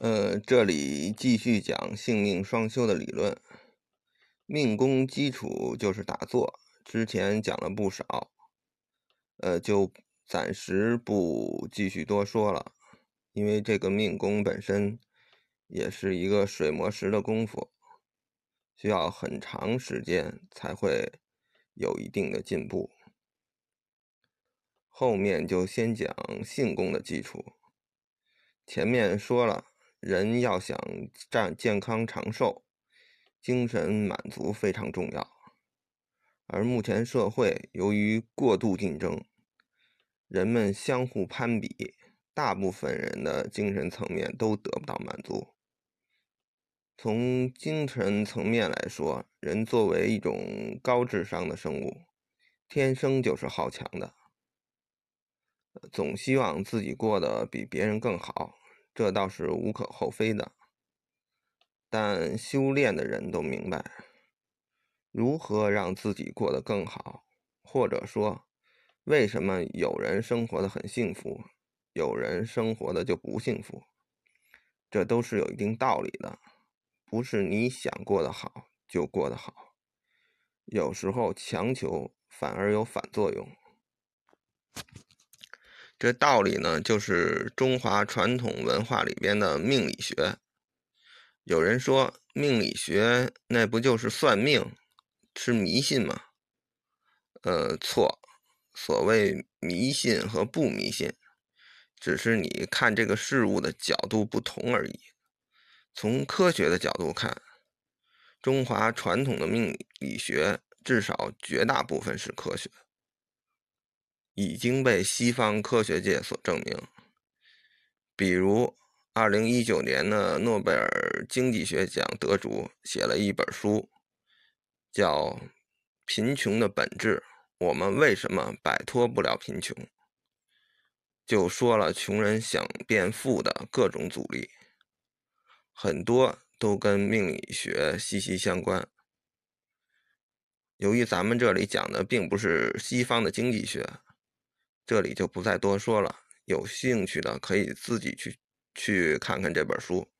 呃，这里继续讲性命双修的理论。命宫基础就是打坐，之前讲了不少，呃，就暂时不继续多说了。因为这个命宫本身也是一个水磨石的功夫，需要很长时间才会有一定的进步。后面就先讲性功的基础。前面说了。人要想占健康长寿，精神满足非常重要。而目前社会由于过度竞争，人们相互攀比，大部分人的精神层面都得不到满足。从精神层面来说，人作为一种高智商的生物，天生就是好强的，总希望自己过得比别人更好。这倒是无可厚非的，但修炼的人都明白，如何让自己过得更好，或者说，为什么有人生活的很幸福，有人生活的就不幸福，这都是有一定道理的，不是你想过得好就过得好，有时候强求反而有反作用。这道理呢，就是中华传统文化里边的命理学。有人说命理学那不就是算命，是迷信吗？呃，错。所谓迷信和不迷信，只是你看这个事物的角度不同而已。从科学的角度看，中华传统的命理学至少绝大部分是科学。已经被西方科学界所证明，比如二零一九年的诺贝尔经济学奖得主写了一本书，叫《贫穷的本质：我们为什么摆脱不了贫穷》，就说了穷人想变富的各种阻力，很多都跟命理学息息相关。由于咱们这里讲的并不是西方的经济学。这里就不再多说了，有兴趣的可以自己去去看看这本书。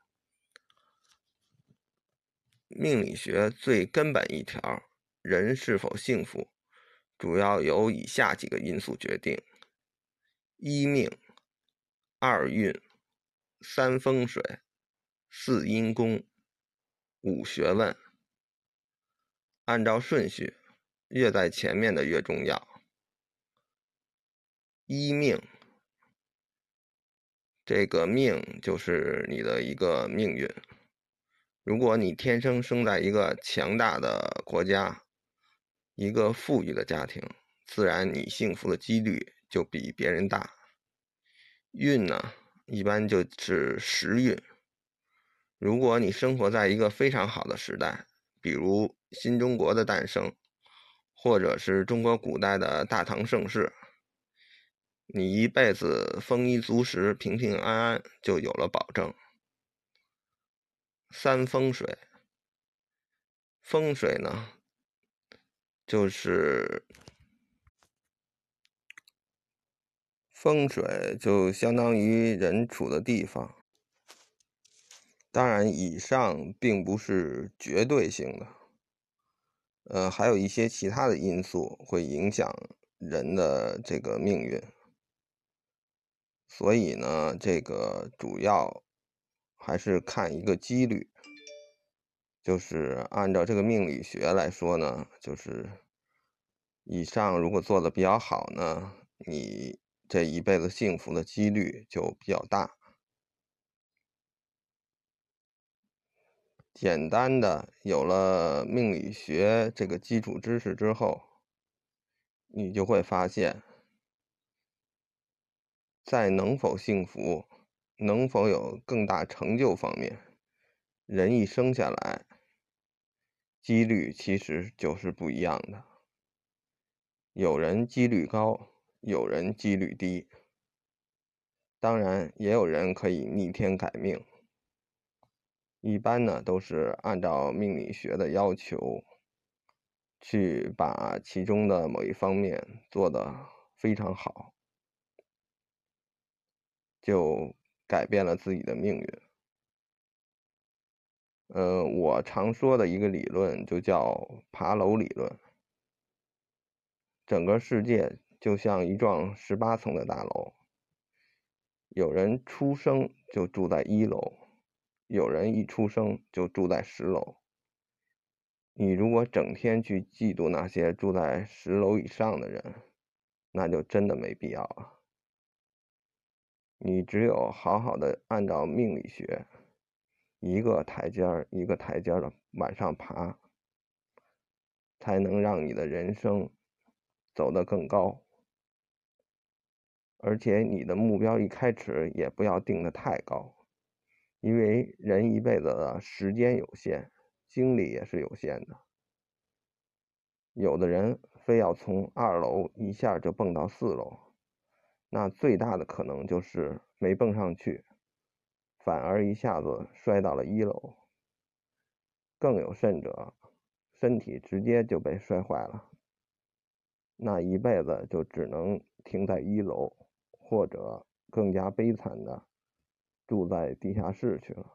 命理学最根本一条，人是否幸福，主要由以下几个因素决定：一命，二运，三风水，四阴功，五学问。按照顺序，越在前面的越重要。一命，这个命就是你的一个命运。如果你天生生在一个强大的国家，一个富裕的家庭，自然你幸福的几率就比别人大。运呢，一般就是时运。如果你生活在一个非常好的时代，比如新中国的诞生，或者是中国古代的大唐盛世。你一辈子丰衣足食、平平安安，就有了保证。三风水，风水呢，就是风水就相当于人处的地方。当然，以上并不是绝对性的，呃，还有一些其他的因素会影响人的这个命运。所以呢，这个主要还是看一个几率，就是按照这个命理学来说呢，就是以上如果做的比较好呢，你这一辈子幸福的几率就比较大。简单的有了命理学这个基础知识之后，你就会发现。在能否幸福、能否有更大成就方面，人一生下来，几率其实就是不一样的。有人几率高，有人几率低。当然，也有人可以逆天改命。一般呢，都是按照命理学的要求，去把其中的某一方面做得非常好。就改变了自己的命运。呃，我常说的一个理论就叫爬楼理论。整个世界就像一幢十八层的大楼，有人出生就住在一楼，有人一出生就住在十楼。你如果整天去嫉妒那些住在十楼以上的人，那就真的没必要了。你只有好好的按照命理学。一个台阶一个台阶的往上爬，才能让你的人生走得更高。而且你的目标一开始也不要定的太高，因为人一辈子的时间有限，精力也是有限的。有的人非要从二楼一下就蹦到四楼，那最大的可能就是没蹦上去。反而一下子摔到了一楼，更有甚者，身体直接就被摔坏了，那一辈子就只能停在一楼，或者更加悲惨的住在地下室去了。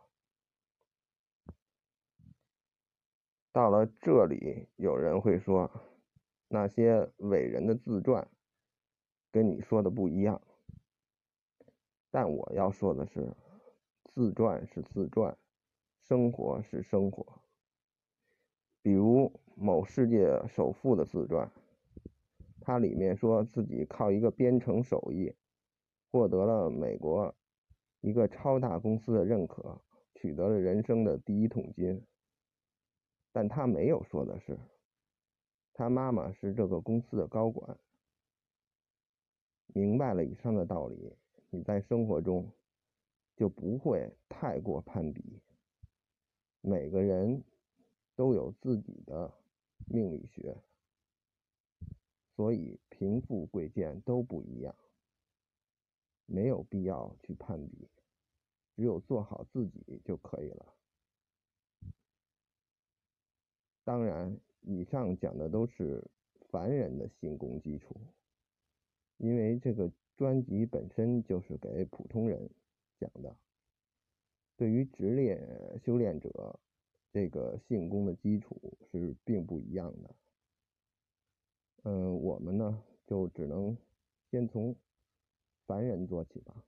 到了这里，有人会说，那些伟人的自传跟你说的不一样，但我要说的是。自传是自传，生活是生活。比如某世界首富的自传，他里面说自己靠一个编程手艺，获得了美国一个超大公司的认可，取得了人生的第一桶金。但他没有说的是，他妈妈是这个公司的高管。明白了以上的道理，你在生活中。就不会太过攀比。每个人都有自己的命理学，所以贫富贵贱都不一样，没有必要去攀比，只有做好自己就可以了。当然，以上讲的都是凡人的信功基础，因为这个专辑本身就是给普通人。讲的，对于职业修炼者，这个性功的基础是并不一样的。嗯，我们呢就只能先从凡人做起吧。